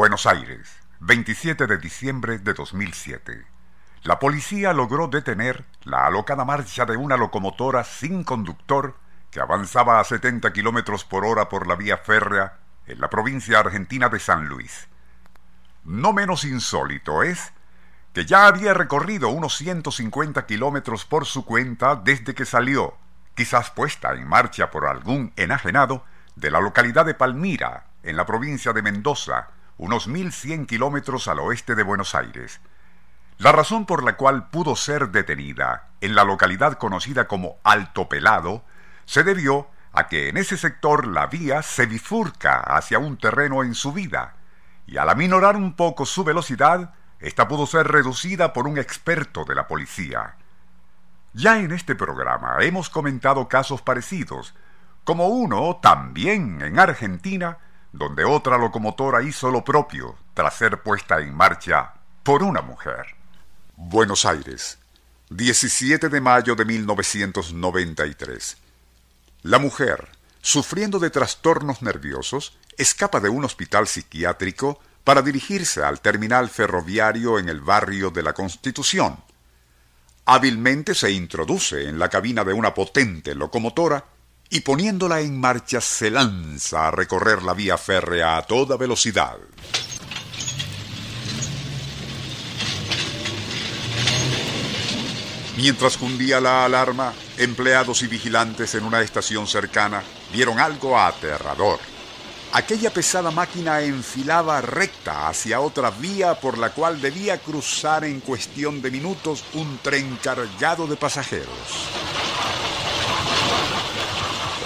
Buenos Aires, 27 de diciembre de 2007. La policía logró detener la alocada marcha de una locomotora sin conductor que avanzaba a 70 kilómetros por hora por la vía férrea en la provincia argentina de San Luis. No menos insólito es que ya había recorrido unos 150 kilómetros por su cuenta desde que salió, quizás puesta en marcha por algún enajenado, de la localidad de Palmira, en la provincia de Mendoza, unos 1.100 kilómetros al oeste de Buenos Aires. La razón por la cual pudo ser detenida en la localidad conocida como Alto Pelado se debió a que en ese sector la vía se bifurca hacia un terreno en subida, y al aminorar un poco su velocidad, esta pudo ser reducida por un experto de la policía. Ya en este programa hemos comentado casos parecidos, como uno también en Argentina, donde otra locomotora hizo lo propio tras ser puesta en marcha por una mujer. Buenos Aires, 17 de mayo de 1993. La mujer, sufriendo de trastornos nerviosos, escapa de un hospital psiquiátrico para dirigirse al terminal ferroviario en el barrio de la Constitución. Hábilmente se introduce en la cabina de una potente locomotora y poniéndola en marcha se lanza a recorrer la vía férrea a toda velocidad. Mientras cundía la alarma, empleados y vigilantes en una estación cercana vieron algo aterrador. Aquella pesada máquina enfilaba recta hacia otra vía por la cual debía cruzar en cuestión de minutos un tren cargado de pasajeros.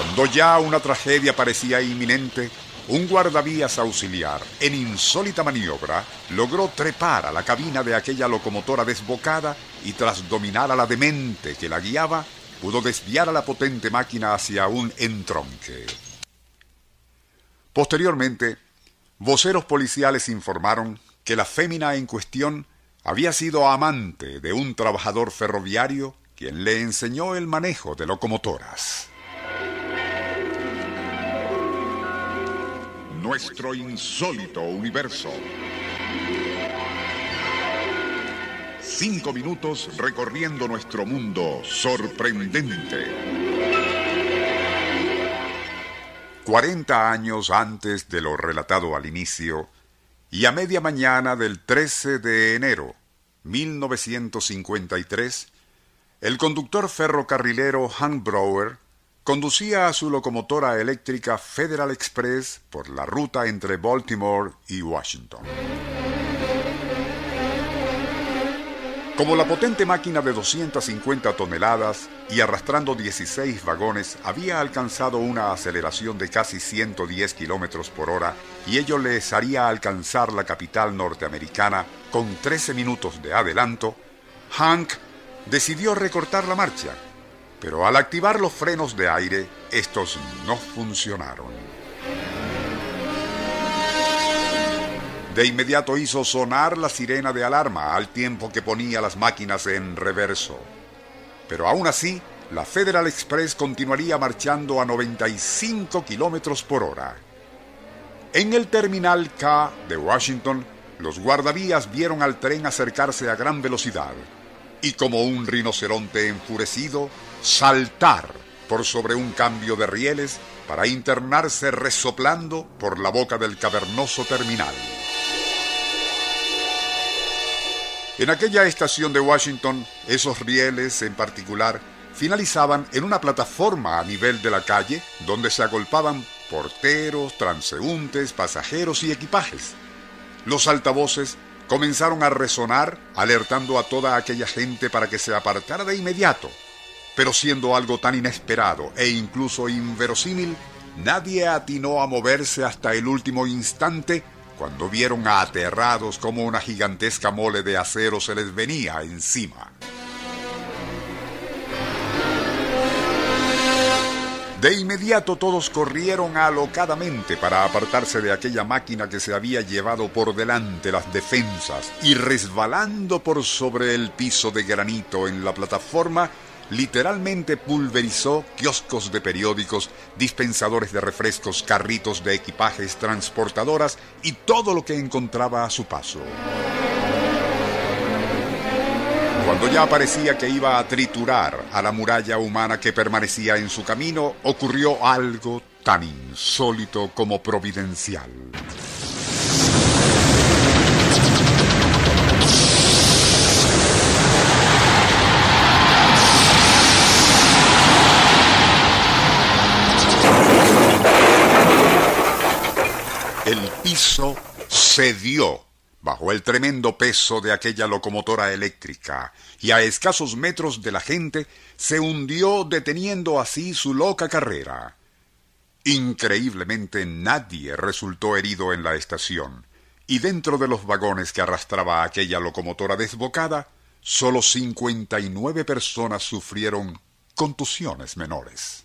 Cuando ya una tragedia parecía inminente, un guardavías auxiliar, en insólita maniobra, logró trepar a la cabina de aquella locomotora desbocada y tras dominar a la demente que la guiaba, pudo desviar a la potente máquina hacia un entronque. Posteriormente, voceros policiales informaron que la fémina en cuestión había sido amante de un trabajador ferroviario quien le enseñó el manejo de locomotoras. Nuestro insólito universo. Cinco minutos recorriendo nuestro mundo sorprendente. 40 años antes de lo relatado al inicio, y a media mañana del 13 de enero 1953, el conductor ferrocarrilero Hank Brower conducía a su locomotora eléctrica Federal Express por la ruta entre Baltimore y Washington. Como la potente máquina de 250 toneladas y arrastrando 16 vagones había alcanzado una aceleración de casi 110 kilómetros por hora y ello les haría alcanzar la capital norteamericana con 13 minutos de adelanto, Hank decidió recortar la marcha, pero al activar los frenos de aire, estos no funcionaron. De inmediato hizo sonar la sirena de alarma al tiempo que ponía las máquinas en reverso. Pero aún así, la Federal Express continuaría marchando a 95 kilómetros por hora. En el terminal K de Washington, los guardavías vieron al tren acercarse a gran velocidad y como un rinoceronte enfurecido, saltar por sobre un cambio de rieles para internarse resoplando por la boca del cavernoso terminal. En aquella estación de Washington, esos rieles en particular finalizaban en una plataforma a nivel de la calle donde se agolpaban porteros, transeúntes, pasajeros y equipajes. Los altavoces comenzaron a resonar alertando a toda aquella gente para que se apartara de inmediato. Pero siendo algo tan inesperado e incluso inverosímil, nadie atinó a moverse hasta el último instante cuando vieron aterrados como una gigantesca mole de acero se les venía encima. De inmediato todos corrieron alocadamente para apartarse de aquella máquina que se había llevado por delante las defensas y resbalando por sobre el piso de granito en la plataforma, literalmente pulverizó kioscos de periódicos, dispensadores de refrescos, carritos de equipajes, transportadoras y todo lo que encontraba a su paso. Cuando ya parecía que iba a triturar a la muralla humana que permanecía en su camino, ocurrió algo tan insólito como providencial. El piso cedió bajo el tremendo peso de aquella locomotora eléctrica, y a escasos metros de la gente se hundió deteniendo así su loca carrera. Increíblemente nadie resultó herido en la estación, y dentro de los vagones que arrastraba aquella locomotora desbocada, solo cincuenta y nueve personas sufrieron contusiones menores.